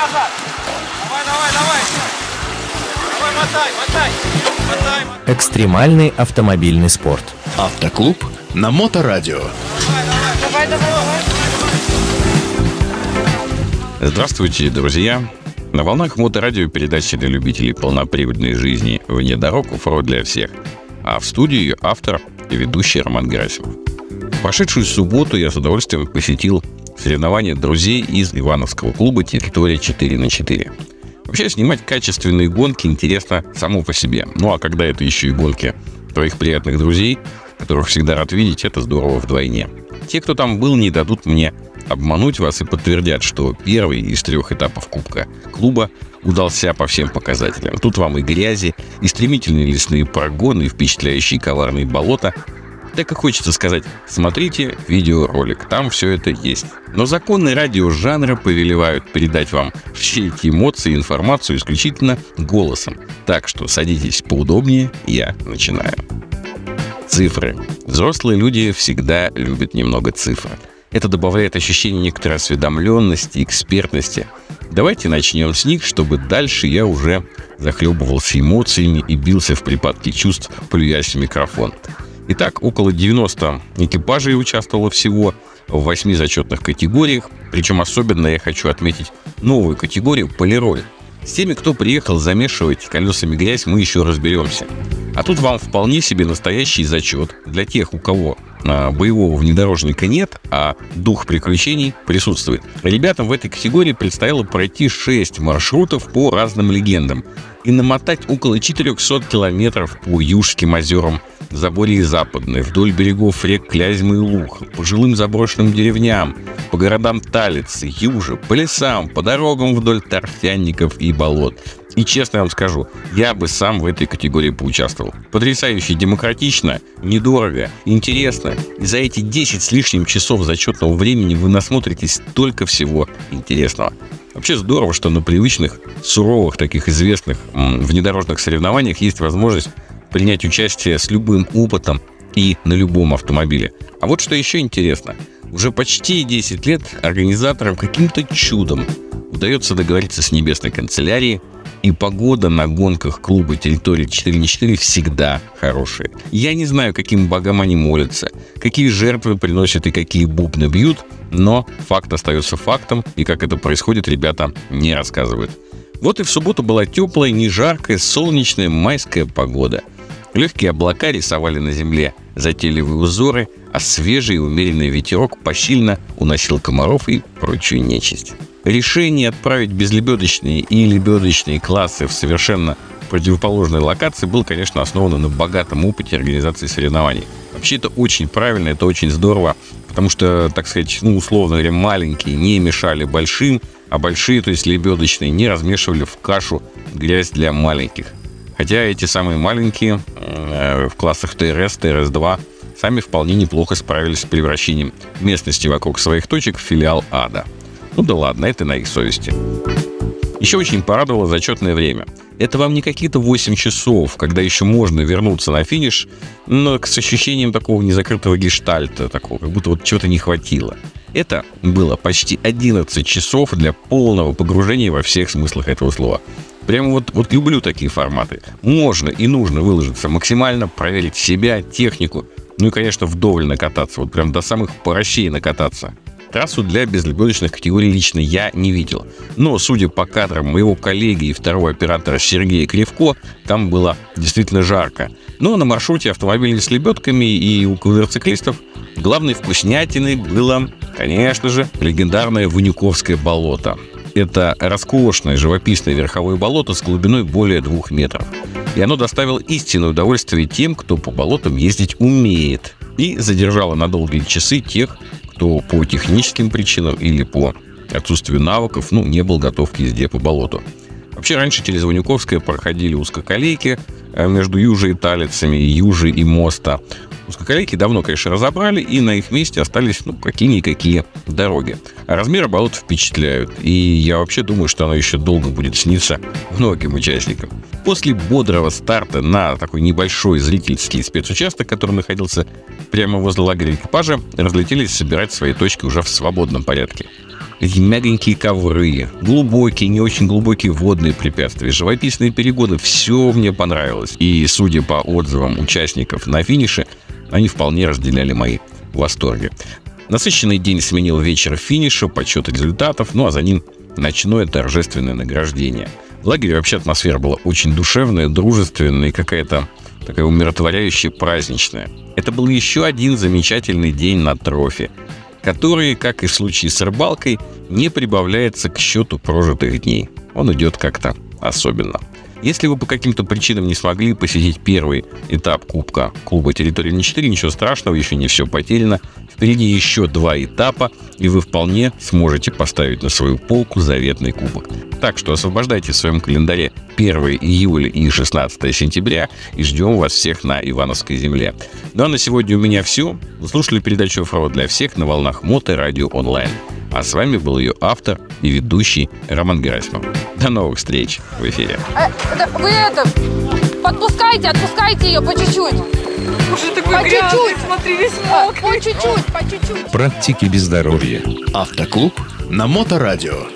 назад. Давай, давай, давай. Давай, мотай, мотай. Мотай, мотай. Экстремальный автомобильный спорт. Автоклуб на Моторадио. Давай, давай, давай. Здравствуйте, друзья! На волнах моторадио передачи для любителей полноприводной жизни «Вне дорог» оффроуд для всех. А в студии ее автор и ведущий Роман Герасимов. В прошедшую субботу я с удовольствием посетил соревнования друзей из Ивановского клуба «Территория 4 на 4». Вообще, снимать качественные гонки интересно само по себе. Ну а когда это еще и гонки твоих приятных друзей, которых всегда рад видеть, это здорово вдвойне. Те, кто там был, не дадут мне обмануть вас и подтвердят, что первый из трех этапов Кубка клуба удался по всем показателям. Тут вам и грязи, и стремительные лесные прогоны, и впечатляющие коварные болота. Так и хочется сказать, смотрите видеоролик, там все это есть. Но законы радиожанра повелевают передать вам все эти эмоции и информацию исключительно голосом. Так что садитесь поудобнее, я начинаю. Цифры. Взрослые люди всегда любят немного цифр. Это добавляет ощущение некоторой осведомленности, экспертности. Давайте начнем с них, чтобы дальше я уже захлебывался эмоциями и бился в припадке чувств, плюясь в микрофон. Итак, около 90 экипажей участвовало всего в 8 зачетных категориях. Причем особенно я хочу отметить новую категорию «Полироль». С теми, кто приехал замешивать колесами грязь, мы еще разберемся. А тут вам вполне себе настоящий зачет для тех, у кого боевого внедорожника нет, а дух приключений присутствует. Ребятам в этой категории предстояло пройти 6 маршрутов по разным легендам и намотать около 400 километров по Южским озерам, Заборье Западное, вдоль берегов рек Клязьмы и Лух, по жилым заброшенным деревням, по городам Талицы, Южи, по лесам, по дорогам вдоль торфянников и болот. И честно вам скажу, я бы сам в этой категории поучаствовал. Потрясающе демократично, недорого, интересно. И за эти 10 с лишним часов зачетного времени вы насмотритесь только всего интересного. Вообще здорово, что на привычных, суровых, таких известных внедорожных соревнованиях есть возможность принять участие с любым опытом и на любом автомобиле. А вот что еще интересно. Уже почти 10 лет организаторам каким-то чудом удается договориться с небесной канцелярией, и погода на гонках клуба территории 4 на 4 всегда хорошая. Я не знаю, каким богам они молятся, какие жертвы приносят и какие бубны бьют, но факт остается фактом, и как это происходит, ребята не рассказывают. Вот и в субботу была теплая, не жаркая, солнечная майская погода. Легкие облака рисовали на земле затейливые узоры, а свежий умеренный ветерок посильно уносил комаров и прочую нечисть. Решение отправить безлебедочные и лебедочные классы в совершенно противоположной локации было, конечно, основано на богатом опыте организации соревнований. Вообще это очень правильно, это очень здорово, потому что, так сказать, ну, условно говоря, маленькие не мешали большим, а большие, то есть лебедочные, не размешивали в кашу грязь для маленьких. Хотя эти самые маленькие э, в классах ТРС, ТРС-2 сами вполне неплохо справились с превращением местности вокруг своих точек в филиал ада. Ну да ладно, это на их совести. Еще очень порадовало зачетное время. Это вам не какие-то 8 часов, когда еще можно вернуться на финиш, но с ощущением такого незакрытого гештальта, такого, как будто вот чего-то не хватило. Это было почти 11 часов для полного погружения во всех смыслах этого слова. Прямо вот, вот люблю такие форматы. Можно и нужно выложиться максимально, проверить себя, технику. Ну и, конечно, вдоволь накататься. Вот прям до самых порощей накататься. Трассу для безлебедочных категорий лично я не видел. Но, судя по кадрам моего коллеги и второго оператора Сергея Кривко, там было действительно жарко. Но на маршруте автомобилей с лебедками и у квадроциклистов главной вкуснятиной было, конечно же, легендарное Ванюковское болото. Это роскошное живописное верховое болото с глубиной более двух метров. И оно доставило истинное удовольствие тем, кто по болотам ездить умеет. И задержало на долгие часы тех, кто по техническим причинам или по отсутствию навыков, ну, не был готов к езде по болоту. Вообще, раньше через Ванюковское проходили узкоколейки э, между Южей и Талицами, Южей и Моста. Узкоколейки давно, конечно, разобрали, и на их месте остались, ну, какие-никакие дороги. А размеры болот впечатляют, и я вообще думаю, что оно еще долго будет сниться многим участникам. После бодрого старта на такой небольшой зрительский спецучасток, который находился прямо возле лагеря экипажа, разлетелись собирать свои точки уже в свободном порядке. Эти мягенькие ковры, глубокие, не очень глубокие водные препятствия, живописные перегоны. Все мне понравилось. И, судя по отзывам участников на финише, они вполне разделяли мои восторги. Насыщенный день сменил вечер финиша, подсчет результатов, ну а за ним ночное торжественное награждение. В лагере вообще атмосфера была очень душевная, дружественная и какая-то такая умиротворяющая, праздничная. Это был еще один замечательный день на трофе, который, как и в случае с рыбалкой, не прибавляется к счету прожитых дней. Он идет как-то особенно. Если вы по каким-то причинам не смогли посетить первый этап Кубка клуба «Территория на 4», ничего страшного, еще не все потеряно. Впереди еще два этапа, и вы вполне сможете поставить на свою полку заветный кубок. Так что освобождайте в своем календаре 1 июля и 16 сентября и ждем вас всех на Ивановской земле. Ну а на сегодня у меня все. Слушали передачу «Оффроуд для всех» на волнах Мото Радио Онлайн. А с вами был ее автор и ведущий Роман Герасимов. До новых встреч в эфире. Э, вы это, подпускайте, отпускайте ее по чуть-чуть. Уже такой По грязный, чуть-чуть. смотри, весь А, мокрый. По чуть-чуть, по чуть-чуть. Практики без здоровья. Автоклуб на Моторадио.